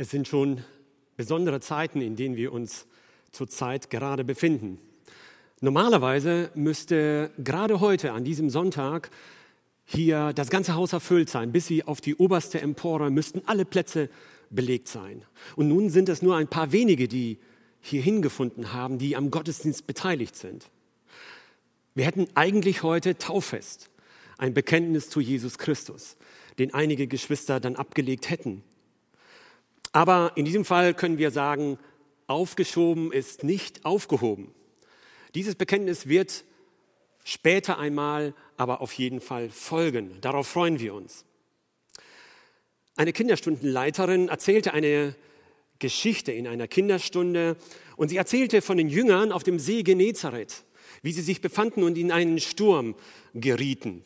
Es sind schon besondere Zeiten, in denen wir uns zurzeit gerade befinden. Normalerweise müsste gerade heute an diesem Sonntag hier das ganze Haus erfüllt sein. Bis sie auf die oberste Empore müssten alle Plätze belegt sein. Und nun sind es nur ein paar wenige, die hier hingefunden haben, die am Gottesdienst beteiligt sind. Wir hätten eigentlich heute Tauffest, ein Bekenntnis zu Jesus Christus, den einige Geschwister dann abgelegt hätten. Aber in diesem Fall können wir sagen, aufgeschoben ist nicht aufgehoben. Dieses Bekenntnis wird später einmal aber auf jeden Fall folgen. Darauf freuen wir uns. Eine Kinderstundenleiterin erzählte eine Geschichte in einer Kinderstunde und sie erzählte von den Jüngern auf dem See Genezareth, wie sie sich befanden und in einen Sturm gerieten.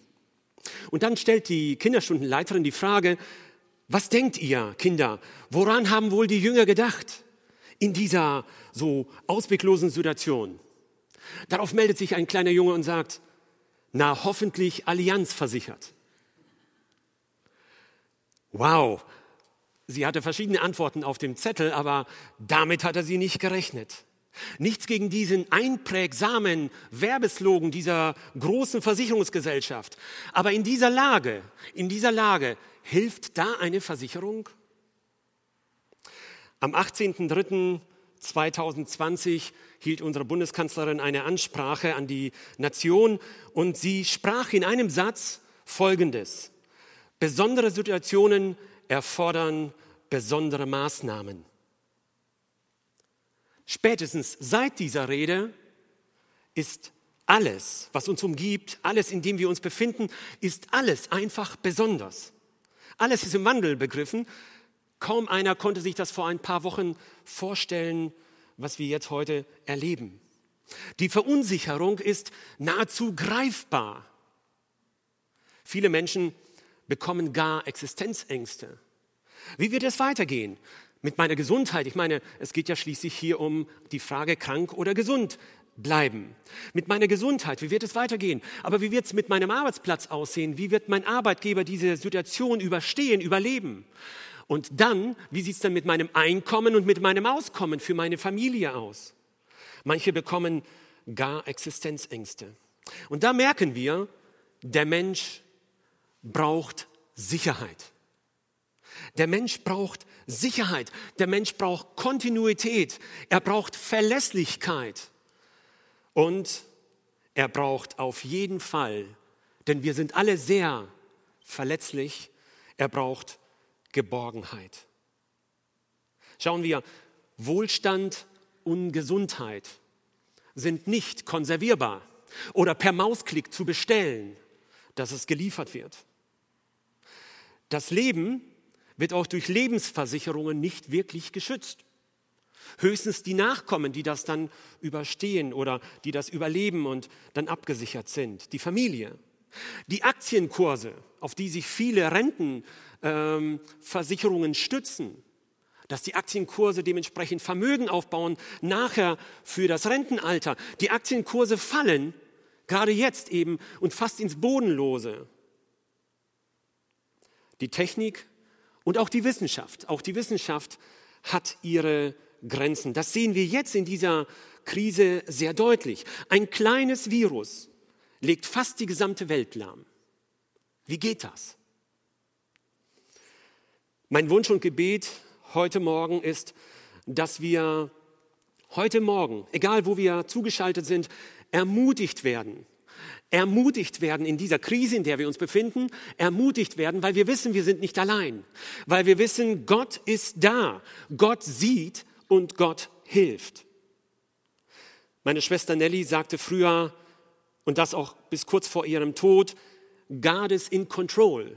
Und dann stellt die Kinderstundenleiterin die Frage, was denkt ihr, Kinder, woran haben wohl die Jünger gedacht in dieser so ausweglosen Situation? Darauf meldet sich ein kleiner Junge und sagt, na hoffentlich Allianz versichert. Wow, sie hatte verschiedene Antworten auf dem Zettel, aber damit hatte sie nicht gerechnet. Nichts gegen diesen einprägsamen Werbeslogan dieser großen Versicherungsgesellschaft. Aber in dieser Lage, in dieser Lage Hilft da eine Versicherung? Am 18.03.2020 hielt unsere Bundeskanzlerin eine Ansprache an die Nation und sie sprach in einem Satz Folgendes. Besondere Situationen erfordern besondere Maßnahmen. Spätestens seit dieser Rede ist alles, was uns umgibt, alles, in dem wir uns befinden, ist alles einfach besonders. Alles ist im Wandel begriffen. Kaum einer konnte sich das vor ein paar Wochen vorstellen, was wir jetzt heute erleben. Die Verunsicherung ist nahezu greifbar. Viele Menschen bekommen gar Existenzängste. Wie wird es weitergehen mit meiner Gesundheit? Ich meine, es geht ja schließlich hier um die Frage krank oder gesund bleiben. Mit meiner Gesundheit, wie wird es weitergehen? Aber wie wird es mit meinem Arbeitsplatz aussehen? Wie wird mein Arbeitgeber diese Situation überstehen, überleben? Und dann, wie sieht es dann mit meinem Einkommen und mit meinem Auskommen für meine Familie aus? Manche bekommen gar Existenzängste. Und da merken wir, der Mensch braucht Sicherheit. Der Mensch braucht Sicherheit. Der Mensch braucht Kontinuität. Er braucht Verlässlichkeit. Und er braucht auf jeden Fall, denn wir sind alle sehr verletzlich, er braucht Geborgenheit. Schauen wir, Wohlstand und Gesundheit sind nicht konservierbar oder per Mausklick zu bestellen, dass es geliefert wird. Das Leben wird auch durch Lebensversicherungen nicht wirklich geschützt. Höchstens die Nachkommen, die das dann überstehen oder die das überleben und dann abgesichert sind. Die Familie. Die Aktienkurse, auf die sich viele Rentenversicherungen ähm, stützen, dass die Aktienkurse dementsprechend Vermögen aufbauen, nachher für das Rentenalter. Die Aktienkurse fallen, gerade jetzt eben, und fast ins Bodenlose. Die Technik und auch die Wissenschaft, auch die Wissenschaft hat ihre Grenzen. Das sehen wir jetzt in dieser Krise sehr deutlich. Ein kleines Virus legt fast die gesamte Welt lahm. Wie geht das? Mein Wunsch und Gebet heute Morgen ist, dass wir heute Morgen, egal wo wir zugeschaltet sind, ermutigt werden. Ermutigt werden in dieser Krise, in der wir uns befinden, ermutigt werden, weil wir wissen, wir sind nicht allein, weil wir wissen, Gott ist da, Gott sieht und Gott hilft. Meine Schwester Nelly sagte früher, und das auch bis kurz vor ihrem Tod, God is in control.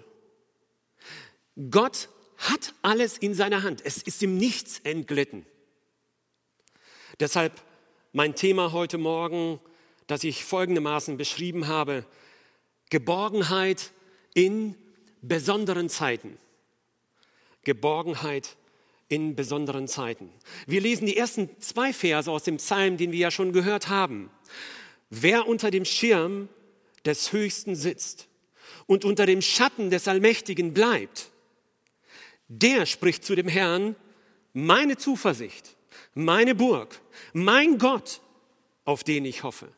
Gott hat alles in seiner Hand. Es ist ihm nichts entglitten. Deshalb mein Thema heute Morgen, das ich folgendermaßen beschrieben habe, Geborgenheit in besonderen Zeiten. Geborgenheit in besonderen Zeiten. Wir lesen die ersten zwei Verse aus dem Psalm, den wir ja schon gehört haben. Wer unter dem Schirm des Höchsten sitzt und unter dem Schatten des Allmächtigen bleibt, der spricht zu dem Herrn, meine Zuversicht, meine Burg, mein Gott, auf den ich hoffe.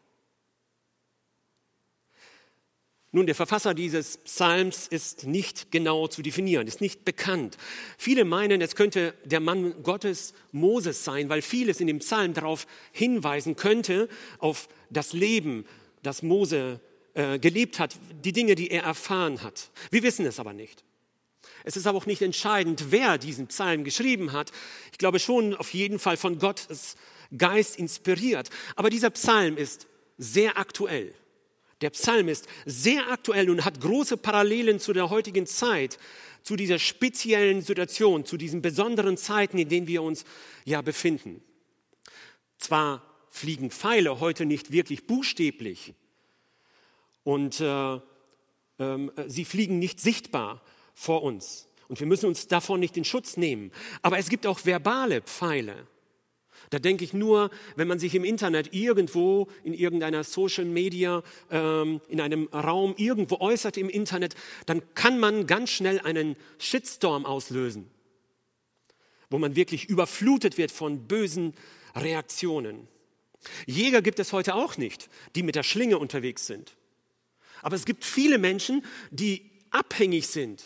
Nun, der Verfasser dieses Psalms ist nicht genau zu definieren, ist nicht bekannt. Viele meinen, es könnte der Mann Gottes Moses sein, weil vieles in dem Psalm darauf hinweisen könnte, auf das Leben, das Mose äh, gelebt hat, die Dinge, die er erfahren hat. Wir wissen es aber nicht. Es ist aber auch nicht entscheidend, wer diesen Psalm geschrieben hat. Ich glaube schon auf jeden Fall von Gottes Geist inspiriert. Aber dieser Psalm ist sehr aktuell. Der Psalm ist sehr aktuell und hat große Parallelen zu der heutigen Zeit, zu dieser speziellen Situation, zu diesen besonderen Zeiten, in denen wir uns ja befinden. Zwar fliegen Pfeile heute nicht wirklich buchstäblich und äh, äh, sie fliegen nicht sichtbar vor uns und wir müssen uns davon nicht in Schutz nehmen, aber es gibt auch verbale Pfeile. Da denke ich nur, wenn man sich im Internet irgendwo in irgendeiner Social Media, ähm, in einem Raum irgendwo äußert im Internet, dann kann man ganz schnell einen Shitstorm auslösen, wo man wirklich überflutet wird von bösen Reaktionen. Jäger gibt es heute auch nicht, die mit der Schlinge unterwegs sind. Aber es gibt viele Menschen, die abhängig sind.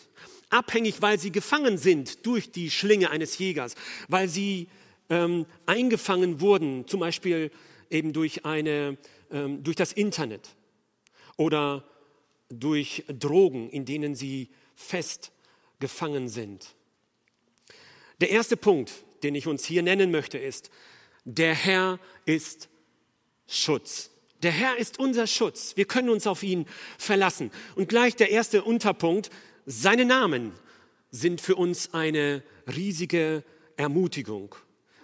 Abhängig, weil sie gefangen sind durch die Schlinge eines Jägers, weil sie ähm, eingefangen wurden, zum Beispiel eben durch, eine, ähm, durch das Internet oder durch Drogen, in denen sie festgefangen sind. Der erste Punkt, den ich uns hier nennen möchte, ist, der Herr ist Schutz. Der Herr ist unser Schutz. Wir können uns auf ihn verlassen. Und gleich der erste Unterpunkt, seine Namen sind für uns eine riesige Ermutigung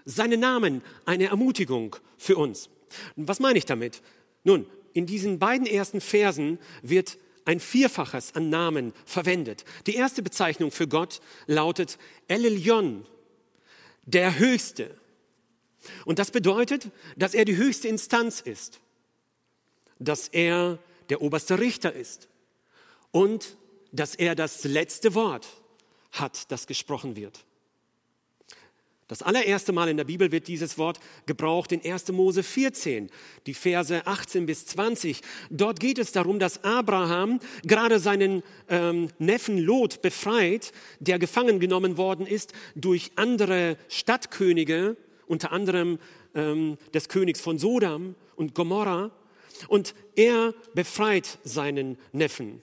seine Namen eine Ermutigung für uns. Was meine ich damit? Nun, in diesen beiden ersten Versen wird ein Vierfaches an Namen verwendet. Die erste Bezeichnung für Gott lautet El der Höchste. Und das bedeutet, dass er die höchste Instanz ist, dass er der oberste Richter ist und dass er das letzte Wort hat, das gesprochen wird. Das allererste Mal in der Bibel wird dieses Wort gebraucht in 1. Mose 14, die Verse 18 bis 20. Dort geht es darum, dass Abraham gerade seinen ähm, Neffen Lot befreit, der gefangen genommen worden ist durch andere Stadtkönige, unter anderem ähm, des Königs von Sodom und Gomorra. Und er befreit seinen Neffen.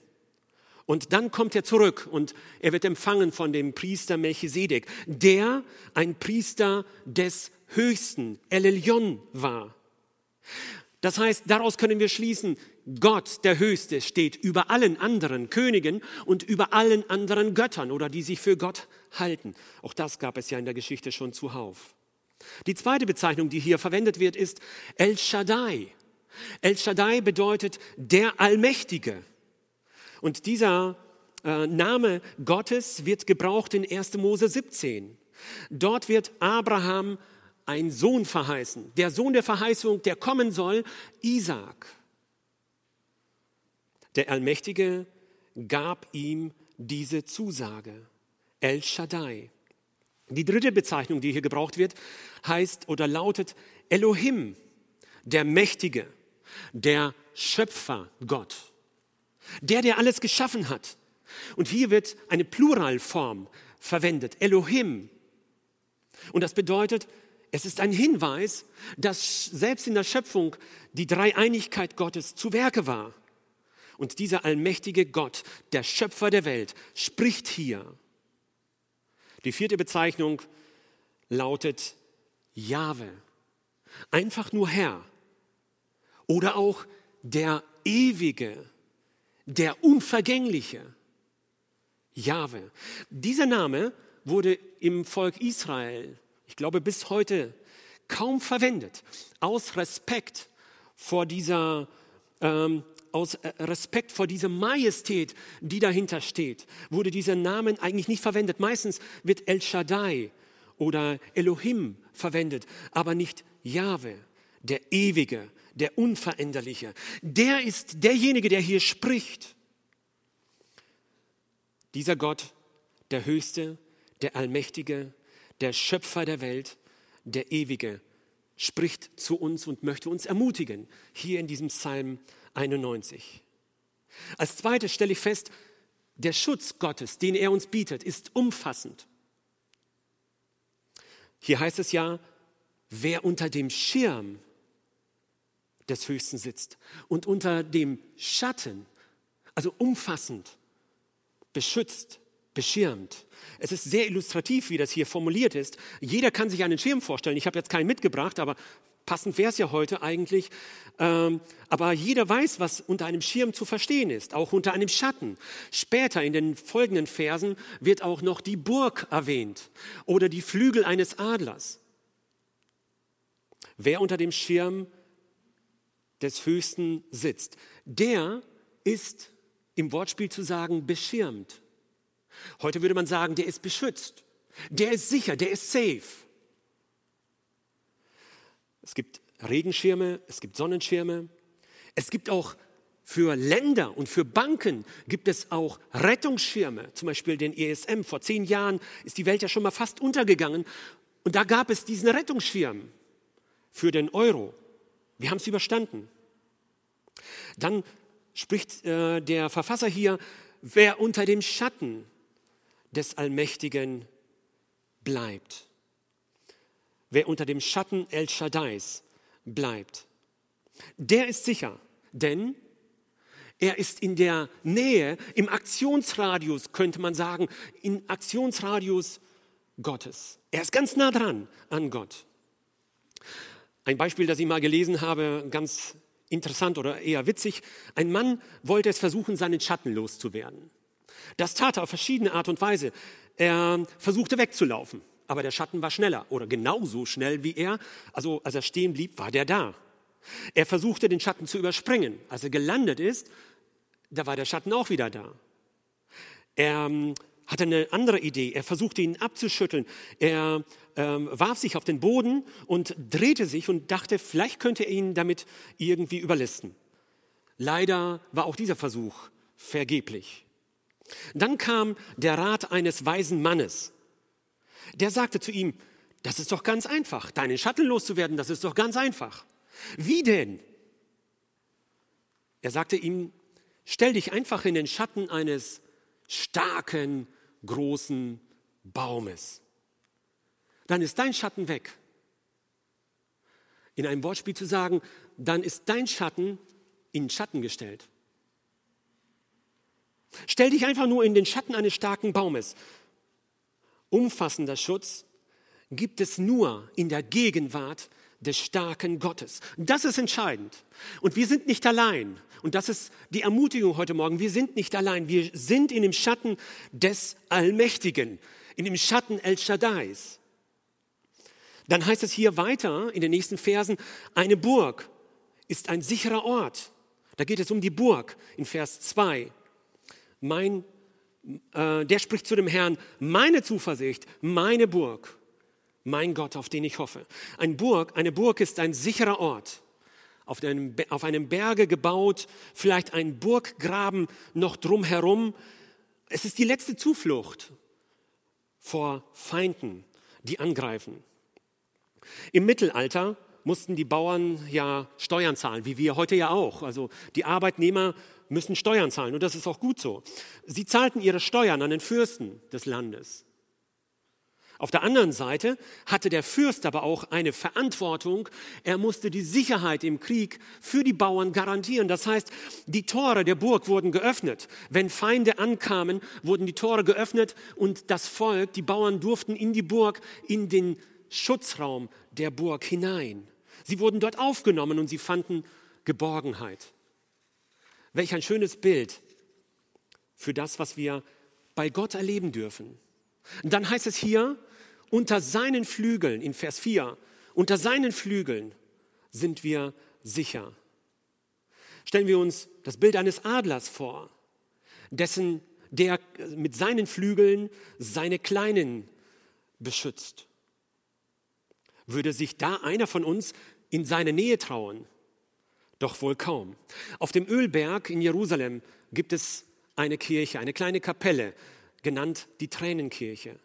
Und dann kommt er zurück und er wird empfangen von dem Priester Melchisedek, der ein Priester des Höchsten, El Elyon, war. Das heißt, daraus können wir schließen, Gott, der Höchste, steht über allen anderen Königen und über allen anderen Göttern oder die sich für Gott halten. Auch das gab es ja in der Geschichte schon zuhauf. Die zweite Bezeichnung, die hier verwendet wird, ist El Shaddai. El Shaddai bedeutet der Allmächtige. Und dieser äh, Name Gottes wird gebraucht in 1. Mose 17. Dort wird Abraham ein Sohn verheißen, der Sohn der Verheißung, der kommen soll, Isaac. Der Allmächtige gab ihm diese Zusage, El Shaddai. Die dritte Bezeichnung, die hier gebraucht wird, heißt oder lautet Elohim, der Mächtige, der Schöpfer Gott. Der, der alles geschaffen hat. Und hier wird eine Pluralform verwendet, Elohim. Und das bedeutet, es ist ein Hinweis, dass selbst in der Schöpfung die Dreieinigkeit Gottes zu Werke war. Und dieser allmächtige Gott, der Schöpfer der Welt, spricht hier. Die vierte Bezeichnung lautet Jahwe. Einfach nur Herr. Oder auch der Ewige der Unvergängliche, Jahwe. Dieser Name wurde im Volk Israel, ich glaube bis heute, kaum verwendet, aus Respekt vor dieser, ähm, aus äh, Respekt vor dieser Majestät, die dahinter steht, wurde dieser Name eigentlich nicht verwendet. Meistens wird El Shaddai oder Elohim verwendet, aber nicht Jahwe, der Ewige, der Unveränderliche. Der ist derjenige, der hier spricht. Dieser Gott, der Höchste, der Allmächtige, der Schöpfer der Welt, der Ewige, spricht zu uns und möchte uns ermutigen, hier in diesem Psalm 91. Als zweites stelle ich fest, der Schutz Gottes, den er uns bietet, ist umfassend. Hier heißt es ja, wer unter dem Schirm des Höchsten sitzt und unter dem Schatten, also umfassend, beschützt, beschirmt. Es ist sehr illustrativ, wie das hier formuliert ist. Jeder kann sich einen Schirm vorstellen. Ich habe jetzt keinen mitgebracht, aber passend wäre es ja heute eigentlich. Ähm, aber jeder weiß, was unter einem Schirm zu verstehen ist, auch unter einem Schatten. Später in den folgenden Versen wird auch noch die Burg erwähnt oder die Flügel eines Adlers. Wer unter dem Schirm des Höchsten sitzt, der ist im Wortspiel zu sagen beschirmt. Heute würde man sagen, der ist beschützt, der ist sicher, der ist safe. Es gibt Regenschirme, es gibt Sonnenschirme, es gibt auch für Länder und für Banken gibt es auch Rettungsschirme, zum Beispiel den ESM. Vor zehn Jahren ist die Welt ja schon mal fast untergegangen und da gab es diesen Rettungsschirm für den Euro. Wir haben es überstanden. Dann spricht äh, der Verfasser hier, wer unter dem Schatten des Allmächtigen bleibt. Wer unter dem Schatten El Shaddais bleibt, der ist sicher, denn er ist in der Nähe, im Aktionsradius, könnte man sagen, im Aktionsradius Gottes. Er ist ganz nah dran an Gott. Ein Beispiel, das ich mal gelesen habe, ganz interessant oder eher witzig. Ein Mann wollte es versuchen, seinen Schatten loszuwerden. Das tat er auf verschiedene Art und Weise. Er versuchte wegzulaufen, aber der Schatten war schneller oder genauso schnell wie er. Also als er stehen blieb, war der da. Er versuchte den Schatten zu überspringen. Als er gelandet ist, da war der Schatten auch wieder da. Er ähm, hatte eine andere Idee. Er versuchte ihn abzuschütteln. Er ähm, warf sich auf den Boden und drehte sich und dachte, vielleicht könnte er ihn damit irgendwie überlisten. Leider war auch dieser Versuch vergeblich. Dann kam der Rat eines weisen Mannes. Der sagte zu ihm, das ist doch ganz einfach, deinen Schatten loszuwerden, das ist doch ganz einfach. Wie denn? Er sagte ihm, stell dich einfach in den Schatten eines starken, großen Baumes. Dann ist dein Schatten weg. In einem Wortspiel zu sagen, dann ist dein Schatten in Schatten gestellt. Stell dich einfach nur in den Schatten eines starken Baumes. Umfassender Schutz gibt es nur in der Gegenwart des starken Gottes. Das ist entscheidend. Und wir sind nicht allein. Und das ist die Ermutigung heute Morgen. Wir sind nicht allein. Wir sind in dem Schatten des Allmächtigen, in dem Schatten El Shaddais. Dann heißt es hier weiter in den nächsten Versen, eine Burg ist ein sicherer Ort. Da geht es um die Burg in Vers 2 mein, äh, der spricht zu dem Herrn, meine Zuversicht, meine Burg, mein Gott, auf den ich hoffe. Ein Burg, eine Burg ist ein sicherer Ort, auf einem, auf einem Berge gebaut, vielleicht ein Burggraben noch drumherum. Es ist die letzte Zuflucht vor Feinden, die angreifen. Im Mittelalter mussten die Bauern ja Steuern zahlen, wie wir heute ja auch. Also die Arbeitnehmer müssen Steuern zahlen und das ist auch gut so. Sie zahlten ihre Steuern an den Fürsten des Landes. Auf der anderen Seite hatte der Fürst aber auch eine Verantwortung. Er musste die Sicherheit im Krieg für die Bauern garantieren. Das heißt, die Tore der Burg wurden geöffnet. Wenn Feinde ankamen, wurden die Tore geöffnet und das Volk, die Bauern durften in die Burg, in den Schutzraum der Burg hinein. Sie wurden dort aufgenommen und sie fanden Geborgenheit. Welch ein schönes Bild für das, was wir bei Gott erleben dürfen. Und dann heißt es hier, unter seinen Flügeln, in Vers 4, unter seinen Flügeln sind wir sicher. Stellen wir uns das Bild eines Adlers vor, dessen, der mit seinen Flügeln seine Kleinen beschützt. Würde sich da einer von uns in seine Nähe trauen? Doch wohl kaum. Auf dem Ölberg in Jerusalem gibt es eine Kirche, eine kleine Kapelle, genannt die Tränenkirche.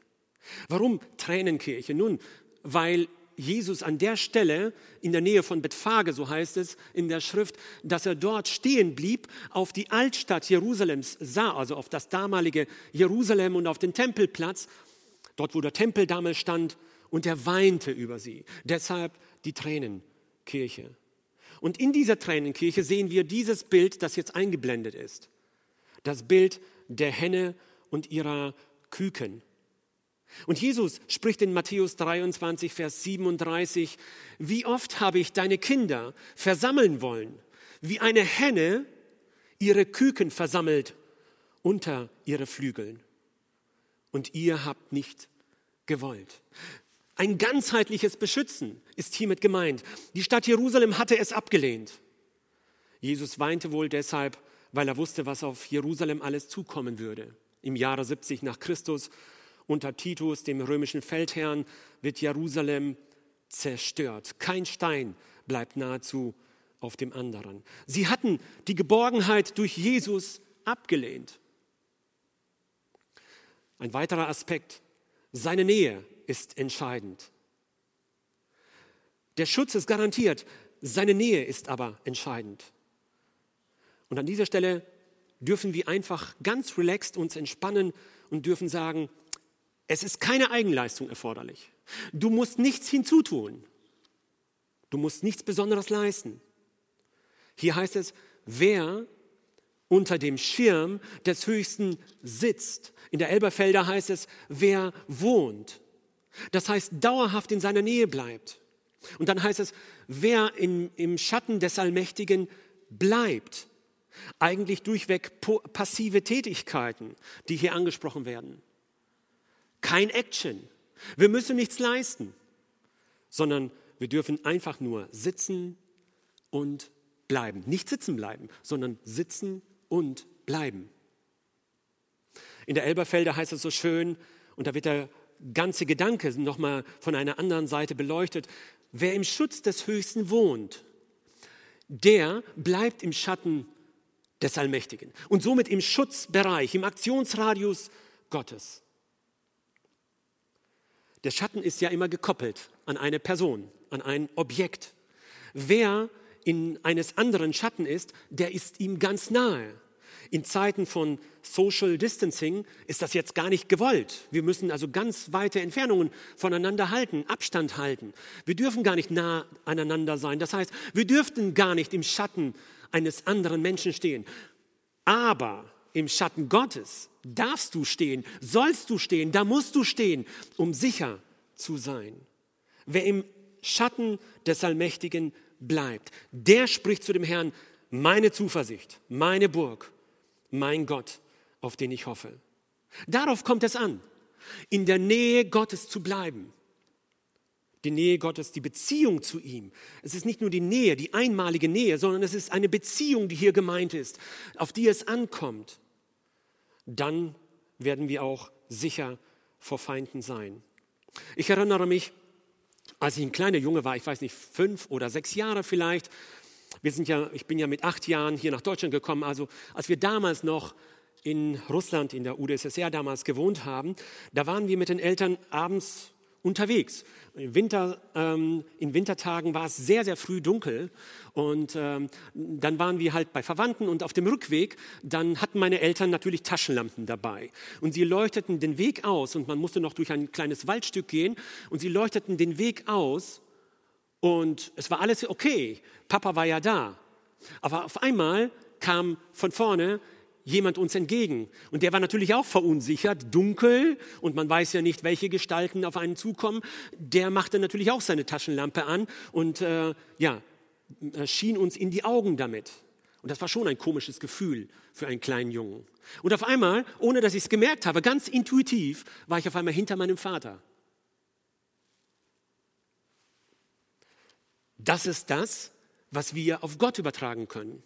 Warum Tränenkirche? Nun, weil Jesus an der Stelle in der Nähe von Bethphage, so heißt es in der Schrift, dass er dort stehen blieb, auf die Altstadt Jerusalems sah, also auf das damalige Jerusalem und auf den Tempelplatz, dort wo der Tempel damals stand, und er weinte über sie. Deshalb die Tränenkirche. Und in dieser Tränenkirche sehen wir dieses Bild, das jetzt eingeblendet ist. Das Bild der Henne und ihrer Küken. Und Jesus spricht in Matthäus 23, Vers 37, wie oft habe ich deine Kinder versammeln wollen, wie eine Henne ihre Küken versammelt unter ihre Flügeln. Und ihr habt nicht gewollt. Ein ganzheitliches Beschützen ist hiermit gemeint. Die Stadt Jerusalem hatte es abgelehnt. Jesus weinte wohl deshalb, weil er wusste, was auf Jerusalem alles zukommen würde. Im Jahre 70 nach Christus unter Titus, dem römischen Feldherrn, wird Jerusalem zerstört. Kein Stein bleibt nahezu auf dem anderen. Sie hatten die Geborgenheit durch Jesus abgelehnt. Ein weiterer Aspekt, seine Nähe ist entscheidend. Der Schutz ist garantiert, seine Nähe ist aber entscheidend. Und an dieser Stelle dürfen wir einfach ganz relaxed uns entspannen und dürfen sagen, es ist keine Eigenleistung erforderlich. Du musst nichts hinzutun. Du musst nichts Besonderes leisten. Hier heißt es, wer unter dem Schirm des Höchsten sitzt. In der Elberfelder heißt es, wer wohnt. Das heißt, dauerhaft in seiner Nähe bleibt. Und dann heißt es, wer in, im Schatten des Allmächtigen bleibt. Eigentlich durchweg passive Tätigkeiten, die hier angesprochen werden kein Action. Wir müssen nichts leisten, sondern wir dürfen einfach nur sitzen und bleiben. Nicht sitzen bleiben, sondern sitzen und bleiben. In der Elberfelder heißt es so schön, und da wird der ganze Gedanke nochmal von einer anderen Seite beleuchtet, wer im Schutz des Höchsten wohnt, der bleibt im Schatten des Allmächtigen und somit im Schutzbereich, im Aktionsradius Gottes. Der Schatten ist ja immer gekoppelt an eine Person, an ein Objekt. Wer in eines anderen Schatten ist, der ist ihm ganz nahe. In Zeiten von Social Distancing ist das jetzt gar nicht gewollt. Wir müssen also ganz weite Entfernungen voneinander halten, Abstand halten. Wir dürfen gar nicht nah aneinander sein. Das heißt, wir dürften gar nicht im Schatten eines anderen Menschen stehen. Aber im Schatten Gottes darfst du stehen, sollst du stehen, da musst du stehen, um sicher zu sein. Wer im Schatten des Allmächtigen bleibt, der spricht zu dem Herrn, meine Zuversicht, meine Burg, mein Gott, auf den ich hoffe. Darauf kommt es an, in der Nähe Gottes zu bleiben. Die Nähe Gottes, die Beziehung zu ihm. Es ist nicht nur die Nähe, die einmalige Nähe, sondern es ist eine Beziehung, die hier gemeint ist, auf die es ankommt dann werden wir auch sicher vor Feinden sein. Ich erinnere mich, als ich ein kleiner Junge war, ich weiß nicht, fünf oder sechs Jahre vielleicht, wir sind ja, ich bin ja mit acht Jahren hier nach Deutschland gekommen, also als wir damals noch in Russland, in der UdSSR damals gewohnt haben, da waren wir mit den Eltern abends unterwegs. Im Winter, ähm, in Wintertagen war es sehr, sehr früh dunkel. Und ähm, dann waren wir halt bei Verwandten und auf dem Rückweg, dann hatten meine Eltern natürlich Taschenlampen dabei. Und sie leuchteten den Weg aus und man musste noch durch ein kleines Waldstück gehen und sie leuchteten den Weg aus und es war alles okay. Papa war ja da. Aber auf einmal kam von vorne jemand uns entgegen. Und der war natürlich auch verunsichert, dunkel und man weiß ja nicht, welche Gestalten auf einen zukommen. Der machte natürlich auch seine Taschenlampe an und äh, ja, äh, schien uns in die Augen damit. Und das war schon ein komisches Gefühl für einen kleinen Jungen. Und auf einmal, ohne dass ich es gemerkt habe, ganz intuitiv, war ich auf einmal hinter meinem Vater. Das ist das, was wir auf Gott übertragen können.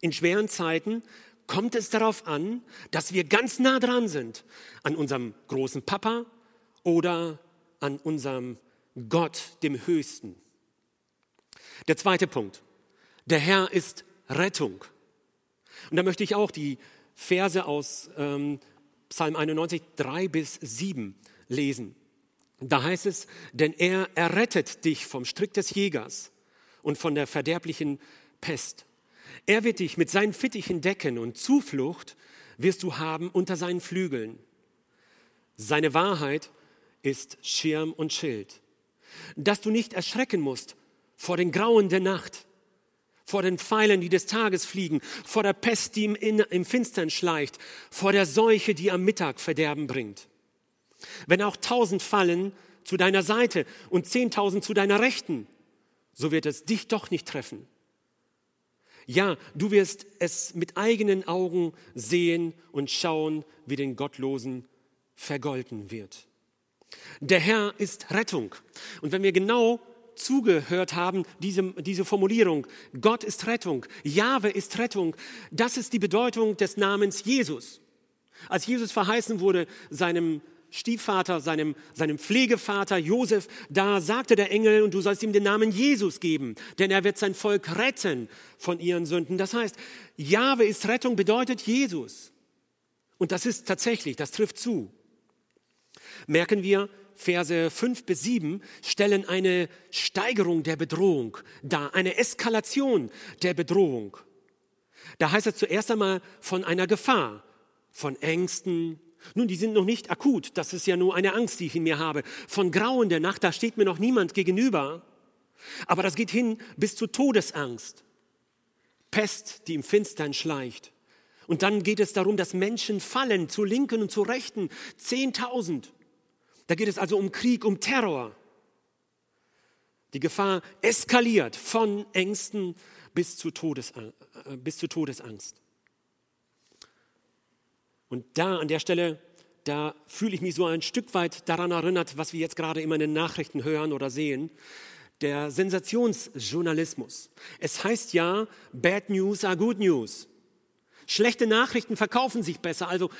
In schweren Zeiten kommt es darauf an, dass wir ganz nah dran sind an unserem großen Papa oder an unserem Gott, dem Höchsten. Der zweite Punkt. Der Herr ist Rettung. Und da möchte ich auch die Verse aus ähm, Psalm 91, 3 bis 7 lesen. Da heißt es, denn er errettet dich vom Strick des Jägers und von der verderblichen Pest. Er wird dich mit seinen Fittichen decken und Zuflucht wirst du haben unter seinen Flügeln. Seine Wahrheit ist Schirm und Schild. Dass du nicht erschrecken musst vor den Grauen der Nacht, vor den Pfeilen, die des Tages fliegen, vor der Pest, die im, im Finstern schleicht, vor der Seuche, die am Mittag Verderben bringt. Wenn auch tausend fallen zu deiner Seite und zehntausend zu deiner Rechten, so wird es dich doch nicht treffen. Ja, du wirst es mit eigenen Augen sehen und schauen, wie den Gottlosen vergolten wird. Der Herr ist Rettung. Und wenn wir genau zugehört haben, diese, diese Formulierung, Gott ist Rettung, Jahwe ist Rettung, das ist die Bedeutung des Namens Jesus. Als Jesus verheißen wurde, seinem Stiefvater, seinem, seinem Pflegevater Josef, da sagte der Engel, und du sollst ihm den Namen Jesus geben, denn er wird sein Volk retten von ihren Sünden. Das heißt, Jahwe ist Rettung, bedeutet Jesus. Und das ist tatsächlich, das trifft zu. Merken wir, Verse 5 bis 7 stellen eine Steigerung der Bedrohung dar, eine Eskalation der Bedrohung. Da heißt es zuerst einmal von einer Gefahr, von Ängsten, nun, die sind noch nicht akut, das ist ja nur eine Angst, die ich in mir habe. Von Grauen der Nacht, da steht mir noch niemand gegenüber. Aber das geht hin bis zu Todesangst. Pest, die im Finstern schleicht. Und dann geht es darum, dass Menschen fallen, zur Linken und zur Rechten. Zehntausend. Da geht es also um Krieg, um Terror. Die Gefahr eskaliert von Ängsten bis zu, Todesangst. Äh, bis zu Todesangst. Und da an der Stelle, da fühle ich mich so ein Stück weit daran erinnert, was wir jetzt gerade immer in den Nachrichten hören oder sehen. Der Sensationsjournalismus. Es heißt ja, Bad News are Good News. Schlechte Nachrichten verkaufen sich besser. Also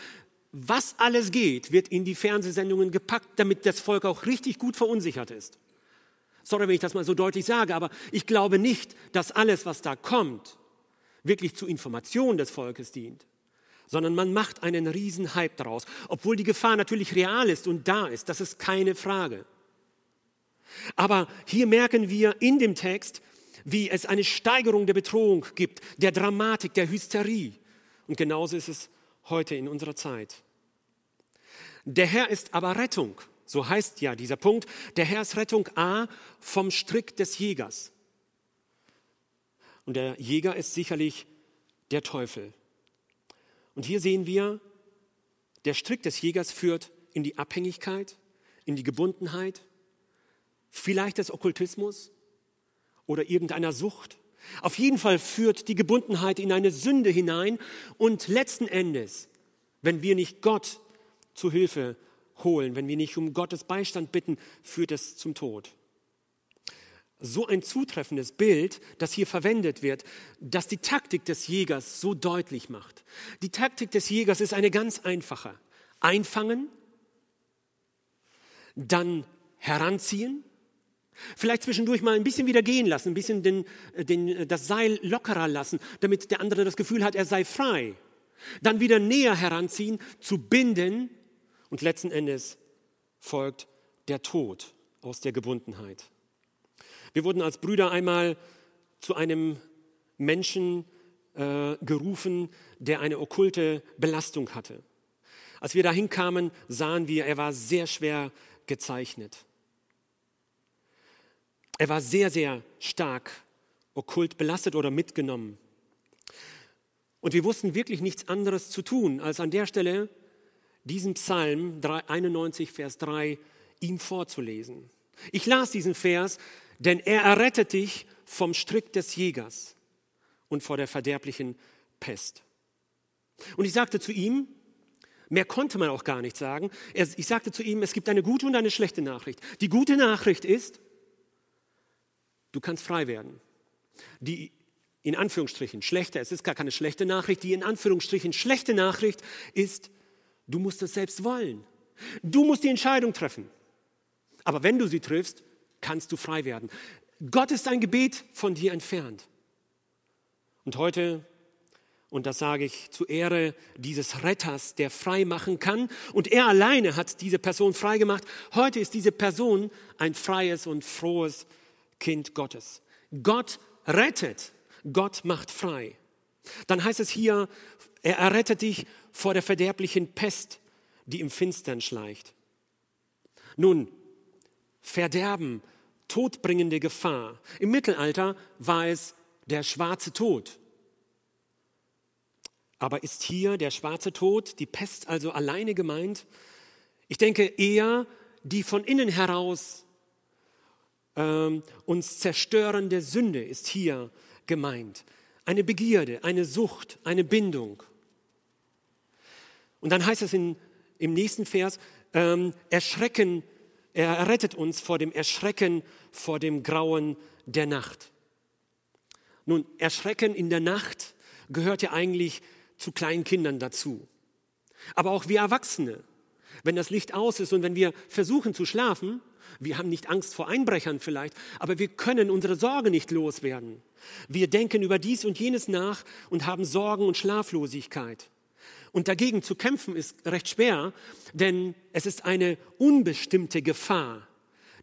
was alles geht, wird in die Fernsehsendungen gepackt, damit das Volk auch richtig gut verunsichert ist. Sorry, wenn ich das mal so deutlich sage, aber ich glaube nicht, dass alles, was da kommt, wirklich zur Information des Volkes dient sondern man macht einen riesen Hype daraus, obwohl die Gefahr natürlich real ist und da ist, das ist keine Frage. Aber hier merken wir in dem Text, wie es eine Steigerung der Bedrohung gibt, der Dramatik, der Hysterie. Und genauso ist es heute in unserer Zeit. Der Herr ist aber Rettung, so heißt ja dieser Punkt. Der Herr ist Rettung A vom Strick des Jägers. Und der Jäger ist sicherlich der Teufel. Und hier sehen wir, der Strick des Jägers führt in die Abhängigkeit, in die Gebundenheit, vielleicht des Okkultismus oder irgendeiner Sucht. Auf jeden Fall führt die Gebundenheit in eine Sünde hinein und letzten Endes, wenn wir nicht Gott zu Hilfe holen, wenn wir nicht um Gottes Beistand bitten, führt es zum Tod so ein zutreffendes Bild, das hier verwendet wird, das die Taktik des Jägers so deutlich macht. Die Taktik des Jägers ist eine ganz einfache. Einfangen, dann heranziehen, vielleicht zwischendurch mal ein bisschen wieder gehen lassen, ein bisschen den, den, das Seil lockerer lassen, damit der andere das Gefühl hat, er sei frei. Dann wieder näher heranziehen, zu binden und letzten Endes folgt der Tod aus der Gebundenheit. Wir wurden als Brüder einmal zu einem Menschen äh, gerufen, der eine okkulte Belastung hatte. Als wir dahin kamen, sahen wir, er war sehr schwer gezeichnet. Er war sehr, sehr stark okkult belastet oder mitgenommen. Und wir wussten wirklich nichts anderes zu tun, als an der Stelle diesen Psalm 91, Vers 3 ihm vorzulesen. Ich las diesen Vers, denn er errettet dich vom Strick des Jägers und vor der verderblichen Pest. Und ich sagte zu ihm, mehr konnte man auch gar nicht sagen, ich sagte zu ihm, es gibt eine gute und eine schlechte Nachricht. Die gute Nachricht ist, du kannst frei werden. Die in Anführungsstrichen schlechte, es ist gar keine schlechte Nachricht, die in Anführungsstrichen schlechte Nachricht ist, du musst es selbst wollen. Du musst die Entscheidung treffen. Aber wenn du sie triffst, kannst du frei werden. Gott ist ein Gebet von dir entfernt. Und heute, Und das sage ich zu Ehre dieses Retters, der frei machen kann. Und er alleine hat diese Person frei gemacht. Heute ist diese Person ein freies und frohes Kind Gottes. Gott rettet, Gott macht frei. Dann heißt es hier, er errettet dich vor der verderblichen Pest, die im Finstern schleicht. Nun, Verderben, todbringende Gefahr. Im Mittelalter war es der schwarze Tod. Aber ist hier der schwarze Tod, die Pest also alleine gemeint? Ich denke eher die von innen heraus ähm, uns zerstörende Sünde ist hier gemeint. Eine Begierde, eine Sucht, eine Bindung. Und dann heißt es in, im nächsten Vers, ähm, erschrecken, er rettet uns vor dem Erschrecken, vor dem Grauen der Nacht. Nun, Erschrecken in der Nacht gehört ja eigentlich zu kleinen Kindern dazu. Aber auch wir Erwachsene, wenn das Licht aus ist und wenn wir versuchen zu schlafen, wir haben nicht Angst vor Einbrechern vielleicht, aber wir können unsere Sorge nicht loswerden. Wir denken über dies und jenes nach und haben Sorgen und Schlaflosigkeit. Und dagegen zu kämpfen ist recht schwer, denn es ist eine unbestimmte Gefahr,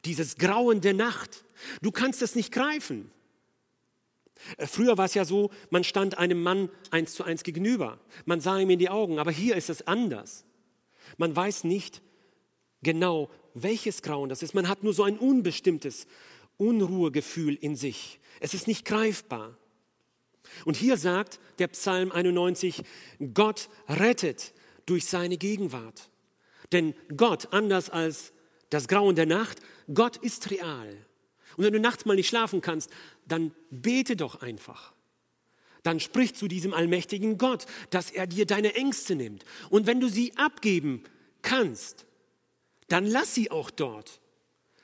dieses Grauen der Nacht. Du kannst es nicht greifen. Äh, früher war es ja so, man stand einem Mann eins zu eins gegenüber. Man sah ihm in die Augen, aber hier ist es anders. Man weiß nicht genau, welches Grauen das ist. Man hat nur so ein unbestimmtes Unruhegefühl in sich. Es ist nicht greifbar. Und hier sagt der Psalm 91, Gott rettet durch seine Gegenwart. Denn Gott, anders als das Grauen der Nacht, Gott ist real. Und wenn du nachts mal nicht schlafen kannst, dann bete doch einfach. Dann sprich zu diesem allmächtigen Gott, dass er dir deine Ängste nimmt. Und wenn du sie abgeben kannst, dann lass sie auch dort.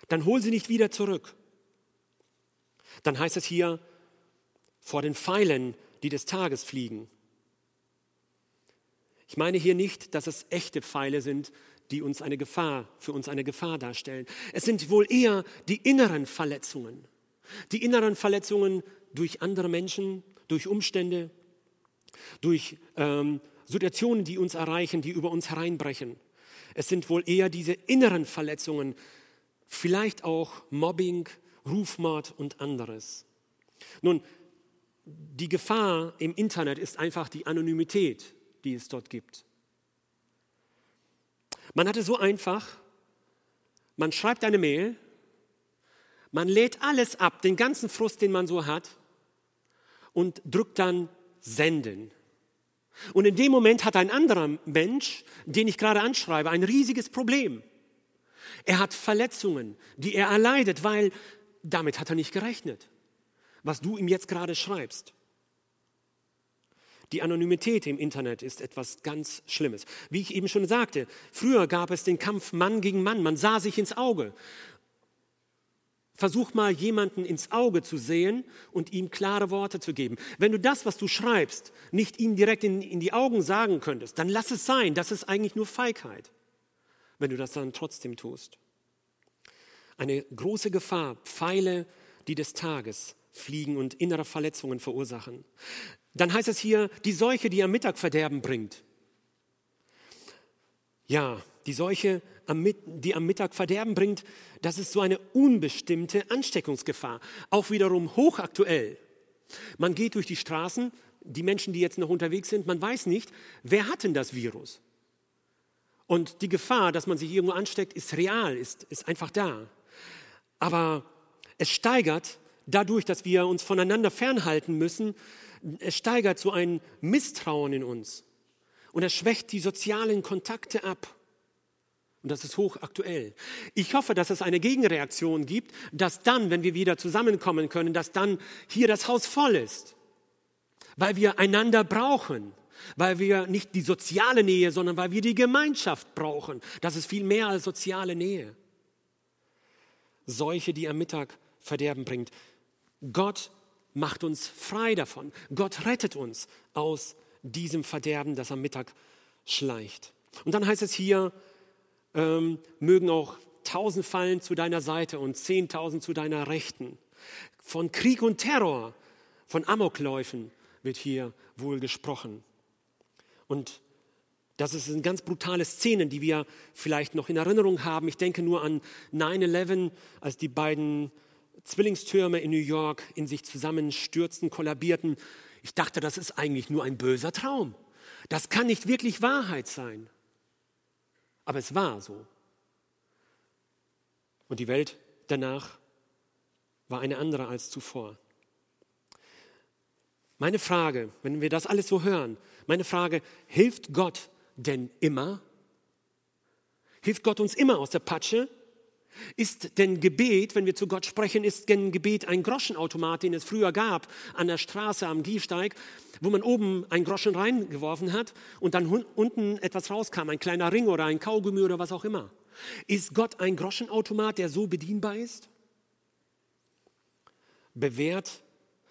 Dann hol sie nicht wieder zurück. Dann heißt es hier, vor den Pfeilen, die des Tages fliegen. Ich meine hier nicht, dass es echte Pfeile sind, die uns eine Gefahr, für uns eine Gefahr darstellen. Es sind wohl eher die inneren Verletzungen. Die inneren Verletzungen durch andere Menschen, durch Umstände, durch ähm, Situationen, die uns erreichen, die über uns hereinbrechen. Es sind wohl eher diese inneren Verletzungen, vielleicht auch Mobbing, Rufmord und anderes. Nun, die Gefahr im Internet ist einfach die Anonymität, die es dort gibt. Man hatte so einfach, man schreibt eine Mail, man lädt alles ab, den ganzen Frust, den man so hat, und drückt dann Senden. Und in dem Moment hat ein anderer Mensch, den ich gerade anschreibe, ein riesiges Problem. Er hat Verletzungen, die er erleidet, weil damit hat er nicht gerechnet, was du ihm jetzt gerade schreibst. Die Anonymität im Internet ist etwas ganz Schlimmes. Wie ich eben schon sagte, früher gab es den Kampf Mann gegen Mann. Man sah sich ins Auge. Versuch mal jemanden ins Auge zu sehen und ihm klare Worte zu geben. Wenn du das, was du schreibst, nicht ihm direkt in, in, die Augen sagen könntest, dann lass es sein. Das ist eigentlich nur Feigheit, wenn du das dann trotzdem tust. Eine große Gefahr, Pfeile, die des Tages fliegen und innere Verletzungen verursachen. Dann heißt es hier, die Seuche, die am Mittag Verderben bringt. Ja, die Seuche, die am Mittag Verderben bringt, das ist so eine unbestimmte Ansteckungsgefahr. Auch wiederum hochaktuell. Man geht durch die Straßen, die Menschen, die jetzt noch unterwegs sind, man weiß nicht, wer hat denn das Virus? Und die Gefahr, dass man sich irgendwo ansteckt, ist real, ist, ist einfach da. Aber es steigert dadurch, dass wir uns voneinander fernhalten müssen, es steigert so ein Misstrauen in uns. Und es schwächt die sozialen Kontakte ab. Und das ist hochaktuell. Ich hoffe, dass es eine Gegenreaktion gibt, dass dann, wenn wir wieder zusammenkommen können, dass dann hier das Haus voll ist. Weil wir einander brauchen. Weil wir nicht die soziale Nähe, sondern weil wir die Gemeinschaft brauchen. Das ist viel mehr als soziale Nähe. Seuche, die am Mittag Verderben bringt. Gott macht uns frei davon. Gott rettet uns aus diesem Verderben, das am Mittag schleicht. Und dann heißt es hier, ähm, mögen auch tausend fallen zu deiner Seite und zehntausend zu deiner Rechten. Von Krieg und Terror, von Amokläufen wird hier wohl gesprochen. Und das sind ganz brutale Szenen, die wir vielleicht noch in Erinnerung haben. Ich denke nur an 9-11, als die beiden Zwillingstürme in New York in sich zusammenstürzten, kollabierten. Ich dachte, das ist eigentlich nur ein böser Traum. Das kann nicht wirklich Wahrheit sein. Aber es war so. Und die Welt danach war eine andere als zuvor. Meine Frage, wenn wir das alles so hören, meine Frage, hilft Gott denn immer? Hilft Gott uns immer aus der Patsche? Ist denn Gebet, wenn wir zu Gott sprechen, ist denn Gebet ein Groschenautomat, den es früher gab an der Straße am Gehsteig, wo man oben einen Groschen reingeworfen hat und dann unten etwas rauskam, ein kleiner Ring oder ein Kaugummi oder was auch immer? Ist Gott ein Groschenautomat, der so bedienbar ist? Bewährt,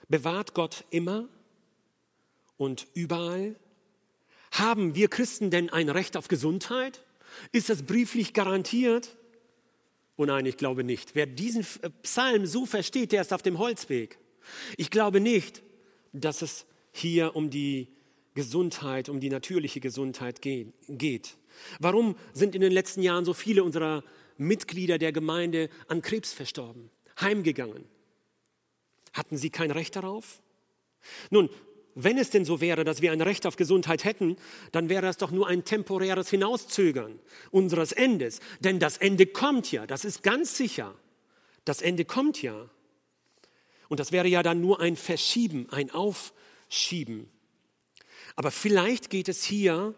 bewahrt Gott immer und überall? Haben wir Christen denn ein Recht auf Gesundheit? Ist das brieflich garantiert? Oh nein, ich glaube nicht. Wer diesen Psalm so versteht, der ist auf dem Holzweg. Ich glaube nicht, dass es hier um die Gesundheit, um die natürliche Gesundheit geht. Warum sind in den letzten Jahren so viele unserer Mitglieder der Gemeinde an Krebs verstorben, heimgegangen? Hatten sie kein Recht darauf? Nun, wenn es denn so wäre, dass wir ein Recht auf Gesundheit hätten, dann wäre es doch nur ein temporäres Hinauszögern unseres Endes. Denn das Ende kommt ja, das ist ganz sicher. Das Ende kommt ja. Und das wäre ja dann nur ein Verschieben, ein Aufschieben. Aber vielleicht geht es hier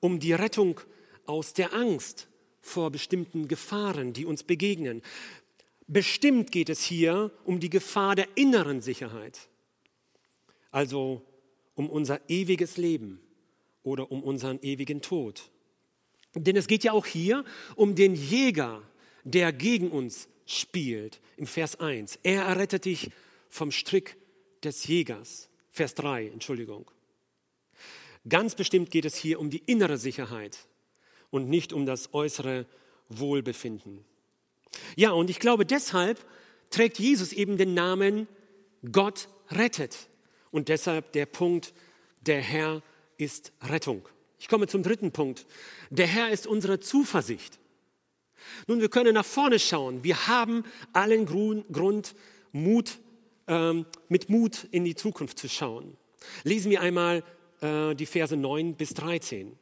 um die Rettung aus der Angst vor bestimmten Gefahren, die uns begegnen. Bestimmt geht es hier um die Gefahr der inneren Sicherheit. Also um unser ewiges Leben oder um unseren ewigen Tod. Denn es geht ja auch hier um den Jäger, der gegen uns spielt, im Vers 1. Er errettet dich vom Strick des Jägers. Vers 3, Entschuldigung. Ganz bestimmt geht es hier um die innere Sicherheit und nicht um das äußere Wohlbefinden. Ja, und ich glaube, deshalb trägt Jesus eben den Namen Gott rettet. Und deshalb der Punkt, der Herr ist Rettung. Ich komme zum dritten Punkt. Der Herr ist unsere Zuversicht. Nun, wir können nach vorne schauen. Wir haben allen Grund, Mut, ähm, mit Mut in die Zukunft zu schauen. Lesen wir einmal äh, die Verse 9 bis 13.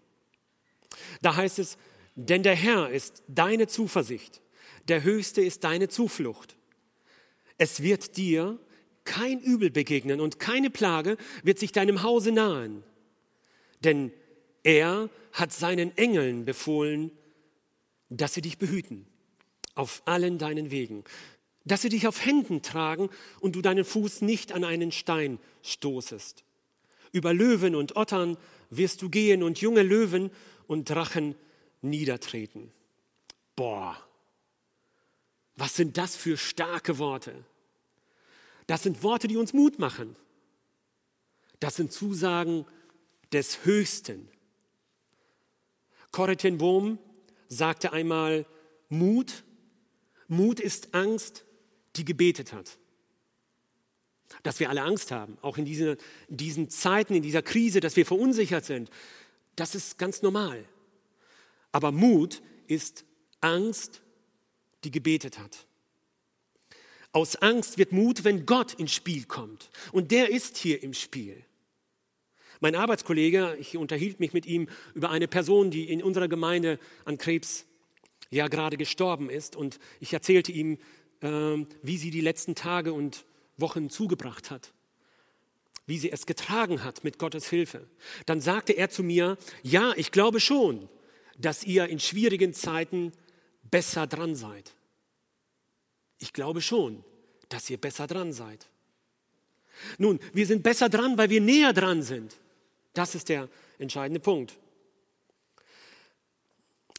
Da heißt es, denn der Herr ist deine Zuversicht, der Höchste ist deine Zuflucht. Es wird dir kein Übel begegnen und keine Plage wird sich deinem Hause nahen. Denn er hat seinen Engeln befohlen, dass sie dich behüten auf allen deinen Wegen, dass sie dich auf Händen tragen und du deinen Fuß nicht an einen Stein stoßest. Über Löwen und Ottern wirst du gehen und junge Löwen und Drachen niedertreten. Boah, was sind das für starke Worte? Das sind Worte, die uns Mut machen. Das sind Zusagen des Höchsten. Corrie Bohm sagte einmal, Mut, Mut ist Angst, die gebetet hat. Dass wir alle Angst haben, auch in diese, diesen Zeiten, in dieser Krise, dass wir verunsichert sind, das ist ganz normal. Aber Mut ist Angst, die gebetet hat. Aus Angst wird Mut, wenn Gott ins Spiel kommt. Und der ist hier im Spiel. Mein Arbeitskollege, ich unterhielt mich mit ihm über eine Person, die in unserer Gemeinde an Krebs ja gerade gestorben ist. Und ich erzählte ihm, äh, wie sie die letzten Tage und Wochen zugebracht hat, wie sie es getragen hat mit Gottes Hilfe. Dann sagte er zu mir, ja, ich glaube schon, dass ihr in schwierigen Zeiten besser dran seid. Ich glaube schon, dass ihr besser dran seid. Nun, wir sind besser dran, weil wir näher dran sind. Das ist der entscheidende Punkt.